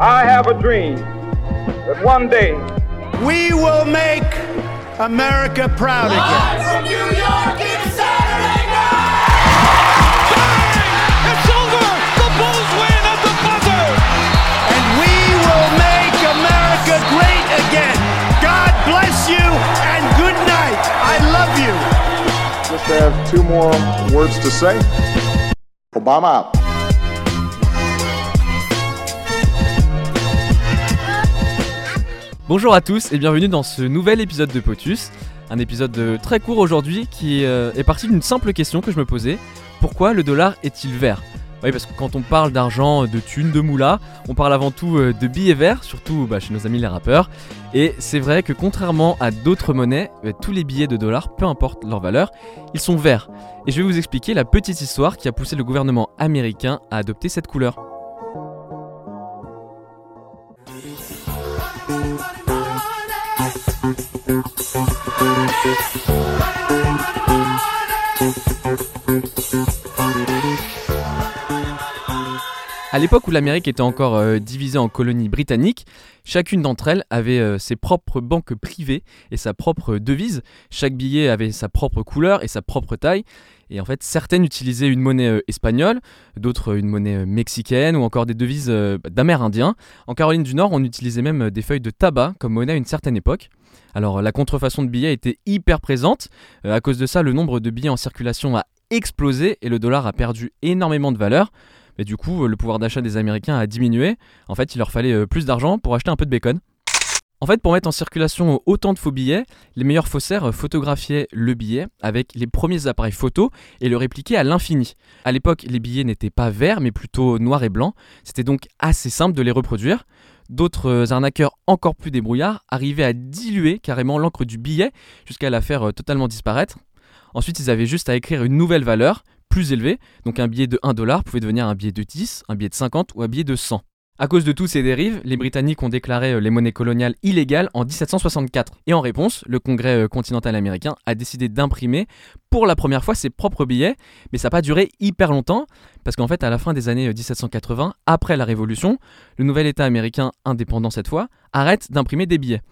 I have a dream that one day we will make America proud again. From New York, it's Saturday night! It's over! The Bulls win at the buzzer! And we will make America great again. God bless you and good night. I love you. Just have two more words to say. Obama out. Bonjour à tous et bienvenue dans ce nouvel épisode de Potus. Un épisode très court aujourd'hui qui euh, est parti d'une simple question que je me posais. Pourquoi le dollar est-il vert? Oui parce que quand on parle d'argent, de thunes, de moula, on parle avant tout euh, de billets verts, surtout bah, chez nos amis les rappeurs. Et c'est vrai que contrairement à d'autres monnaies, tous les billets de dollars, peu importe leur valeur, ils sont verts. Et je vais vous expliquer la petite histoire qui a poussé le gouvernement américain à adopter cette couleur. À l'époque où l'Amérique était encore euh, divisée en colonies britanniques, chacune d'entre elles avait euh, ses propres banques privées et sa propre devise. Chaque billet avait sa propre couleur et sa propre taille. Et en fait, certaines utilisaient une monnaie euh, espagnole, d'autres une monnaie mexicaine ou encore des devises d'amérindiens. En Caroline du Nord, on utilisait même des feuilles de tabac comme monnaie à une certaine époque. Alors la contrefaçon de billets était hyper présente. à cause de ça, le nombre de billets en circulation a explosé et le dollar a perdu énormément de valeur. Mais du coup, le pouvoir d'achat des Américains a diminué. En fait, il leur fallait euh, plus d'argent pour acheter un peu de bacon. En fait, pour mettre en circulation autant de faux billets, les meilleurs faussaires photographiaient le billet avec les premiers appareils photo et le répliquaient à l'infini. À l'époque, les billets n'étaient pas verts mais plutôt noirs et blancs. C'était donc assez simple de les reproduire. D'autres euh, arnaqueurs encore plus débrouillards arrivaient à diluer carrément l'encre du billet jusqu'à la faire euh, totalement disparaître. Ensuite, ils avaient juste à écrire une nouvelle valeur, plus élevé. Donc un billet de 1 dollar pouvait devenir un billet de 10, un billet de 50 ou un billet de 100. À cause de tous ces dérives, les Britanniques ont déclaré euh, les monnaies coloniales illégales en 1764. Et en réponse, le Congrès euh, continental américain a décidé d'imprimer pour la première fois ses propres billets, mais ça n'a pas duré hyper longtemps, parce qu'en fait, à la fin des années 1780, euh, après la Révolution, le nouvel État américain, indépendant cette fois, arrête d'imprimer des billets.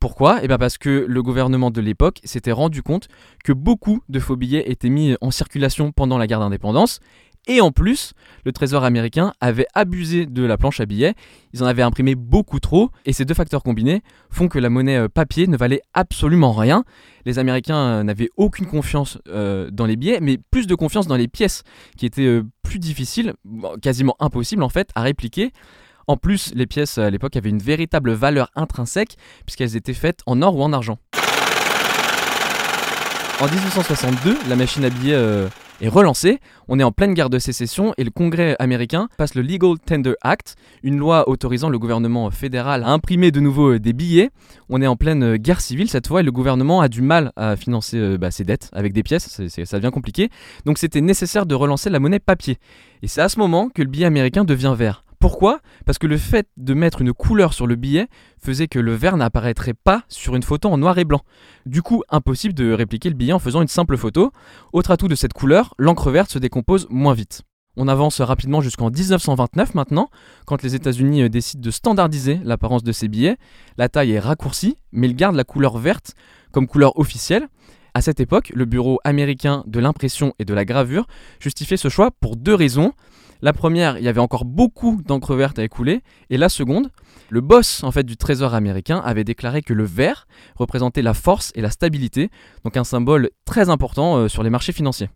Pourquoi? Eh bien parce que le gouvernement de l'époque s'était rendu compte que beaucoup de faux billets étaient mis en circulation pendant la guerre d'indépendance. Et en plus, le Trésor américain avait abusé de la planche à billets, ils en avaient imprimé beaucoup trop, et ces deux facteurs combinés font que la monnaie euh, papier ne valait absolument rien. Les Américains euh, n'avaient aucune confiance euh, dans les billets, mais plus de confiance dans les pièces, qui étaient plus difficiles, quasiment impossibles en fait, à répliquer. En plus, les pièces à l'époque avaient une véritable valeur intrinsèque puisqu'elles étaient faites en or ou en argent. En 1862, la machine à billets euh, est relancée. On est en pleine guerre de sécession et le Congrès américain passe le Legal Tender Act, une loi autorisant le gouvernement fédéral à imprimer de nouveau euh, des billets. On est en pleine euh, guerre civile cette fois et le gouvernement a du mal à financer bah, ses dettes avec des pièces, ça devient compliqué. Donc c'était nécessaire de relancer la monnaie papier. Et c'est à ce moment que le billet américain devient vert. Pourquoi? Parce que le fait de mettre une couleur sur le billet faisait que le vert n'apparaîtrait pas sur une photo en noir et blanc. Du coup, impossible de répliquer le billet en faisant une simple photo. Autre atout de cette couleur, l'encre verte se décompose moins vite. On avance rapidement jusqu'en 1929 maintenant, quand les États-Unis euh, décident de standardiser l'apparence de ces billets. La taille est raccourcie, mais ils gardent la couleur verte comme couleur officielle. À cette époque, le Bureau américain de l'impression et de la gravure justifiait ce choix pour deux raisons. La première, il y avait encore beaucoup d'encre verte à écouler. Et la seconde, le boss en fait du Trésor américain avait déclaré que le vert représentait la force et la stabilité, donc un symbole très important euh, sur les marchés financiers.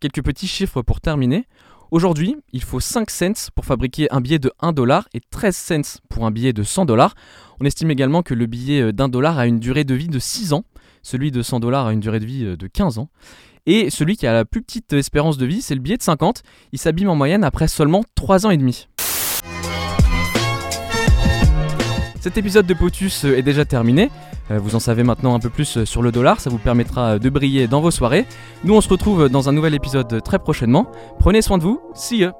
Quelques petits chiffres pour terminer. Aujourd'hui, il faut 5 cents pour fabriquer un billet de 1 dollar et 13 cents pour un billet de 100 dollars. On estime également que le billet euh, d'un dollar a une durée de vie de 6 ans, celui de 100 dollars a une durée de vie euh, de 15 ans. Et celui qui a la plus petite espérance de vie, c'est le billet de 50. Il s'abîme en moyenne après seulement 3 ans et demi. Cet épisode de Potus est déjà terminé. Euh, vous en savez maintenant un peu plus sur le dollar, ça vous permettra de briller dans vos soirées. Nous on se retrouve dans un nouvel épisode très prochainement. Prenez soin de vous, see ya